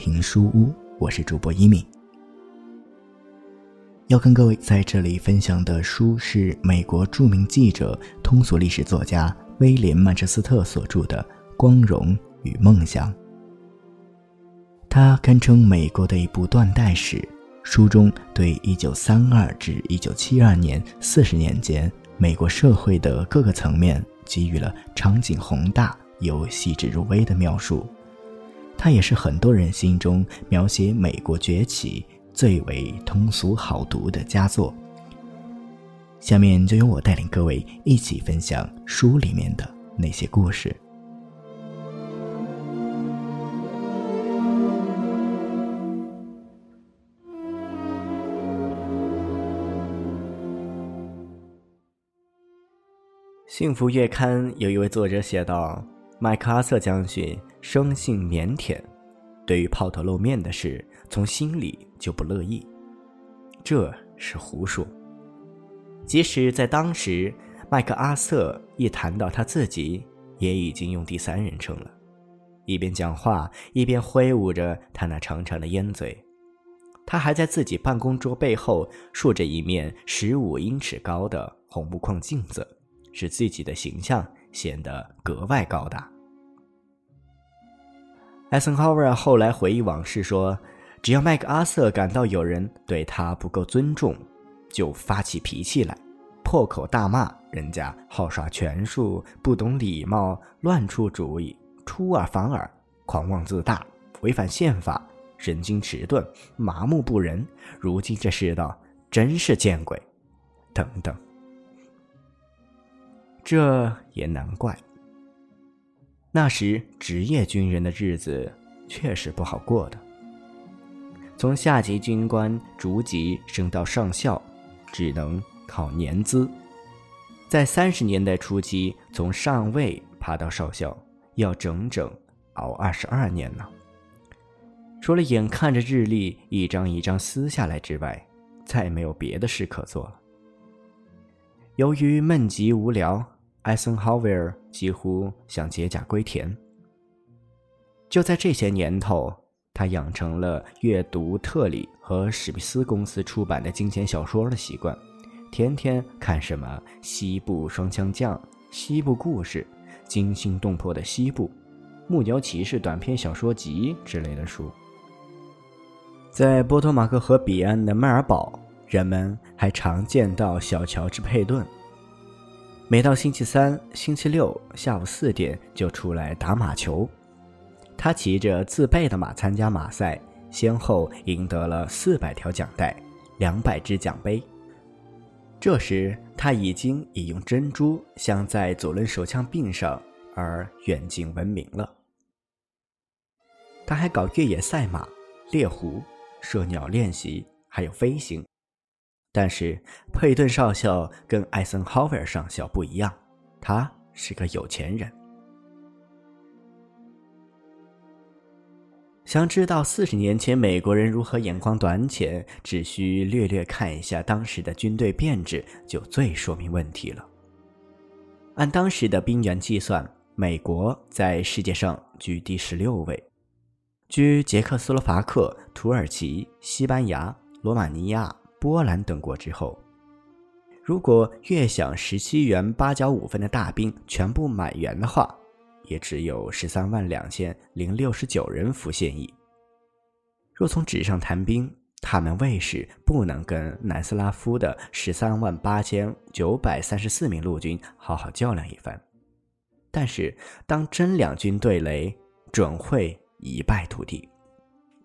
听书屋，我是主播一米。要跟各位在这里分享的书是美国著名记者、通俗历史作家威廉·曼彻斯特所著的《光荣与梦想》。它堪称美国的一部断代史，书中对1932至1972年四十年间美国社会的各个层面给予了场景宏大又细致入微的描述。它也是很多人心中描写美国崛起。最为通俗好读的佳作。下面就由我带领各位一起分享书里面的那些故事。《幸福月刊》有一位作者写道：“麦克阿瑟将军生性腼腆，对于抛头露面的事，从心里。”就不乐意，这是胡说。即使在当时，麦克阿瑟一谈到他自己，也已经用第三人称了，一边讲话一边挥舞着他那长长的烟嘴。他还在自己办公桌背后竖着一面十五英尺高的红木框镜子，使自己的形象显得格外高大。艾森豪威尔后来回忆往事说。只要麦克阿瑟感到有人对他不够尊重，就发起脾气来，破口大骂人家好耍权术、不懂礼貌、乱出主意、出尔反尔、狂妄自大、违反宪法、神经迟钝、麻木不仁。如今这世道真是见鬼！等等，这也难怪。那时职业军人的日子确实不好过的。从下级军官逐级升到上校，只能靠年资。在三十年代初期，从上尉爬到少校，要整整熬二十二年呢。除了眼看着日历一张一张撕下来之外，再没有别的事可做了。由于闷极无聊，艾森豪威尔几乎想解甲归田。就在这些年头。他养成了阅读特里和史密斯公司出版的金钱小说的习惯，天天看什么《西部双枪将》《西部故事》《惊心动魄的西部》《木牛骑士短篇小说集》之类的书。在波托马克河彼岸的迈尔堡，人们还常见到小乔治·佩顿。每到星期三、星期六下午四点，就出来打马球。他骑着自备的马参加马赛，先后赢得了四百条奖带、两百只奖杯。这时他已经已用珍珠镶在左轮手枪柄上，而远近闻名了。他还搞越野赛马、猎狐、射鸟练习，还有飞行。但是佩顿少校跟艾森豪威尔上校不一样，他是个有钱人。想知道四十年前美国人如何眼光短浅，只需略略看一下当时的军队编制，就最说明问题了。按当时的兵员计算，美国在世界上居第十六位，居捷克斯洛伐克、土耳其、西班牙、罗马尼亚、波兰等国之后。如果越想十七元八角五分的大兵全部满员的话，也只有十三万两千零六十九人服现役。若从纸上谈兵，他们卫士不能跟南斯拉夫的十三万八千九百三十四名陆军好好较量一番。但是，当真两军对垒，准会一败涂地，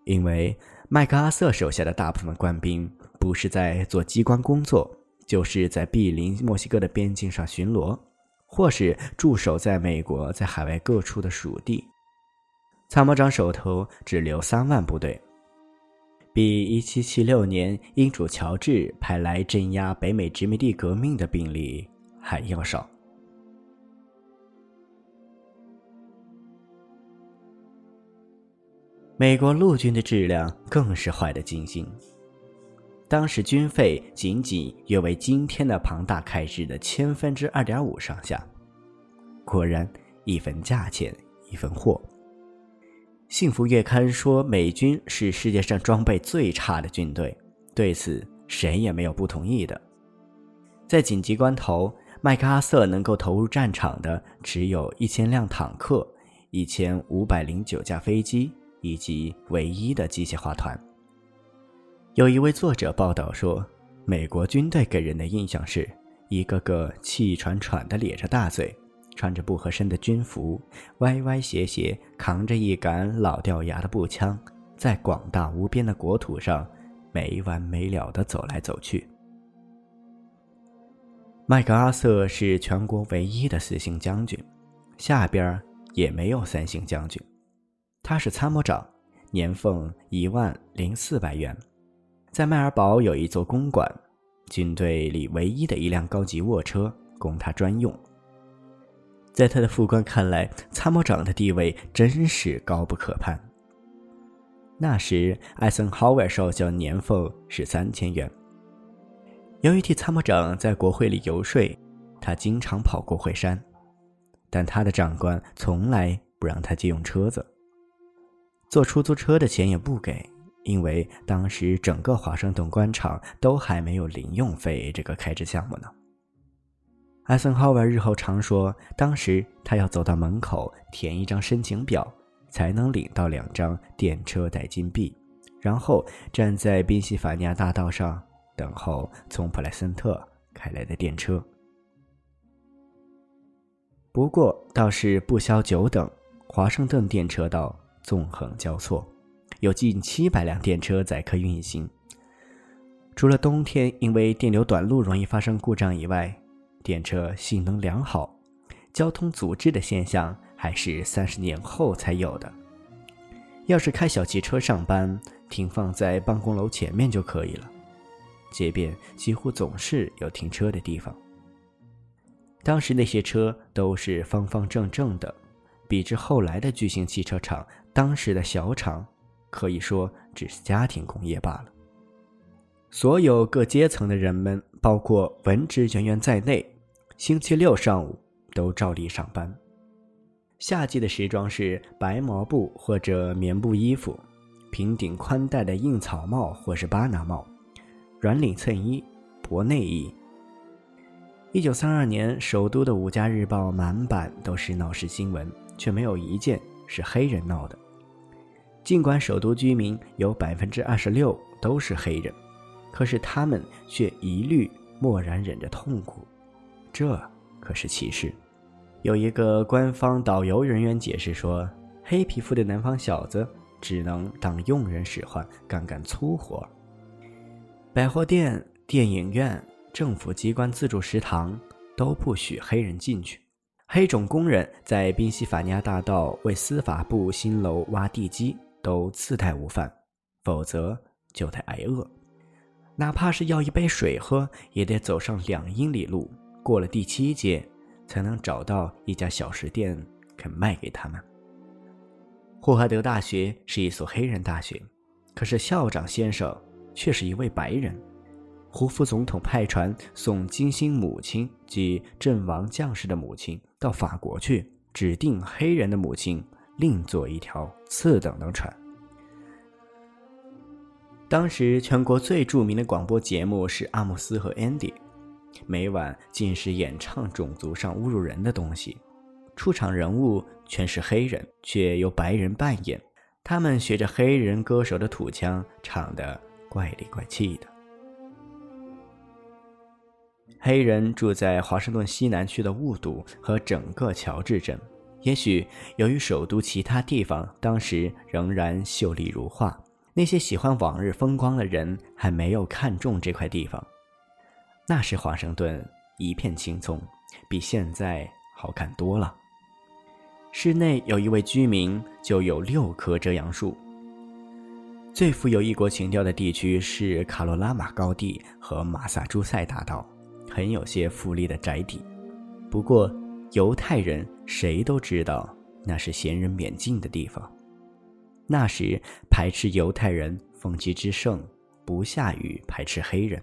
因为麦克阿瑟手下的大部分官兵不是在做机关工作，就是在毗邻墨西哥的边境上巡逻。或是驻守在美国在海外各处的属地，参谋长手头只留三万部队，比1776年英主乔治派来镇压北美殖民地革命的兵力还要少。美国陆军的质量更是坏的惊心，当时军费仅仅约为今天的庞大开支的千分之二点五上下。果然，一分价钱一分货。幸福月刊说美军是世界上装备最差的军队，对此谁也没有不同意的。在紧急关头，麦克阿瑟能够投入战场的只有一千辆坦克、一千五百零九架飞机以及唯一的机械化团。有一位作者报道说，美国军队给人的印象是一个个气喘喘的咧着大嘴。穿着不合身的军服，歪歪斜斜扛着一杆老掉牙的步枪，在广大无边的国土上没完没了地走来走去。麦克阿瑟是全国唯一的四星将军，下边也没有三星将军。他是参谋长，年俸一万零四百元，在迈尔堡有一座公馆，军队里唯一的一辆高级卧车供他专用。在他的副官看来，参谋长的地位真是高不可攀。那时，艾森豪威尔少校年俸是三千元。由于替参谋长在国会里游说，他经常跑国会山，但他的长官从来不让他借用车子。坐出租车的钱也不给，因为当时整个华盛顿官场都还没有零用费这个开支项目呢。艾森豪威尔日后常说，当时他要走到门口填一张申请表，才能领到两张电车代金币，然后站在宾夕法尼亚大道上等候从普莱森特开来的电车。不过倒是不消久等，华盛顿电车道纵横交错，有近七百辆电车载客运行。除了冬天因为电流短路容易发生故障以外，电车性能良好，交通阻滞的现象还是三十年后才有的。要是开小汽车上班，停放在办公楼前面就可以了，街边几乎总是有停车的地方。当时那些车都是方方正正的，比之后来的巨型汽车厂，当时的小厂可以说只是家庭工业罢了。所有各阶层的人们，包括文职人员在内。星期六上午都照例上班。夏季的时装是白毛布或者棉布衣服，平顶宽带的硬草帽或是巴拿帽，软领衬衣、薄内衣。一九三二年，首都的《五家日报》满版都是闹事新闻，却没有一件是黑人闹的。尽管首都居民有百分之二十六都是黑人，可是他们却一律默然忍着痛苦。这可是歧视。有一个官方导游人员解释说：“黑皮肤的南方小子只能当佣人使唤，干干粗活。百货店、电影院、政府机关自助食堂都不许黑人进去。黑种工人在宾夕法尼亚大道为司法部新楼挖地基都自带午饭，否则就得挨饿。哪怕是要一杯水喝，也得走上两英里路。”过了第七街，才能找到一家小食店肯卖给他们。霍华德大学是一所黑人大学，可是校长先生却是一位白人。胡夫总统派船送金星母亲及阵亡将士的母亲到法国去，指定黑人的母亲另坐一条次等的船。当时全国最著名的广播节目是阿姆斯和安迪。每晚尽是演唱种族上侮辱人的东西，出场人物全是黑人，却由白人扮演。他们学着黑人歌手的土腔，唱得怪里怪气的。黑人住在华盛顿西南区的雾都和整个乔治镇。也许由于首都其他地方当时仍然秀丽如画，那些喜欢往日风光的人还没有看中这块地方。那时华盛顿一片青葱，比现在好看多了。市内有一位居民就有六棵遮阳树。最富有异国情调的地区是卡罗拉马高地和马萨诸塞大道，很有些富丽的宅邸。不过犹太人谁都知道那是闲人免进的地方。那时排斥犹太人风气之盛，不下于排斥黑人。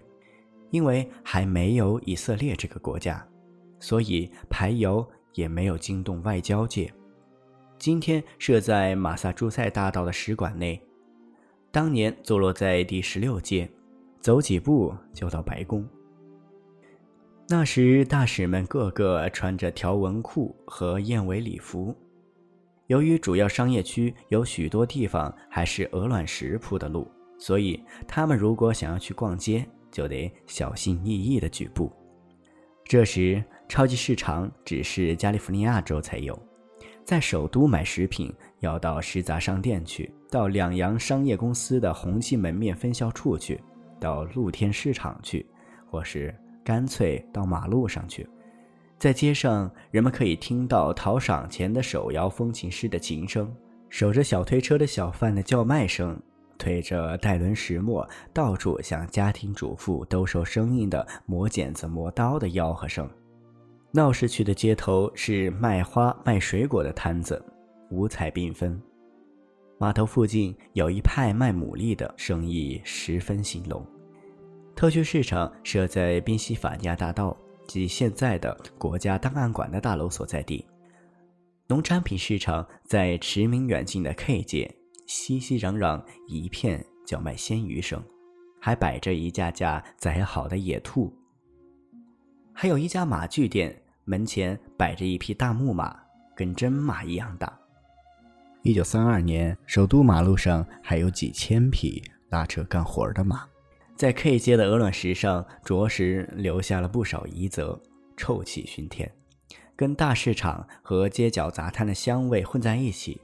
因为还没有以色列这个国家，所以排犹也没有惊动外交界。今天设在马萨诸塞大道的使馆内，当年坐落在第十六街，走几步就到白宫。那时大使们个个穿着条纹裤和燕尾礼服。由于主要商业区有许多地方还是鹅卵石铺的路，所以他们如果想要去逛街，就得小心翼翼地举步。这时，超级市场只是加利福尼亚州才有，在首都买食品要到食杂商店去，到两洋商业公司的红旗门面分销处去，到露天市场去，或是干脆到马路上去。在街上，人们可以听到讨赏钱的手摇风琴师的琴声，守着小推车的小贩的叫卖声，推着带轮石磨到处向家庭主妇兜售生意的磨剪子、磨刀的吆喝声。闹市区的街头是卖花、卖水果的摊子，五彩缤纷。码头附近有一派卖牡蛎的，生意十分兴隆。特区市场设在宾夕法尼亚大道。及现在的国家档案馆的大楼所在地，农产品市场在驰名远近的 K 街，熙熙攘攘一片叫卖鲜鱼声，还摆着一架架宰好的野兔。还有一家马具店，门前摆着一匹大木马，跟真马一样大。一九三二年，首都马路上还有几千匹拉车干活的马。在 K 街的鹅卵石上，着实留下了不少遗泽，臭气熏天，跟大市场和街角杂摊的香味混在一起。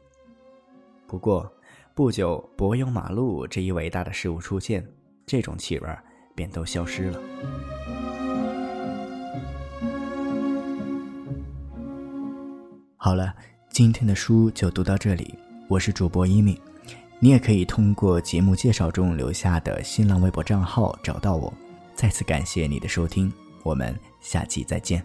不过，不久柏油马路这一伟大的事物出现，这种气味便都消失了。好了，今天的书就读到这里，我是主播一米。你也可以通过节目介绍中留下的新浪微博账号找到我。再次感谢你的收听，我们下期再见。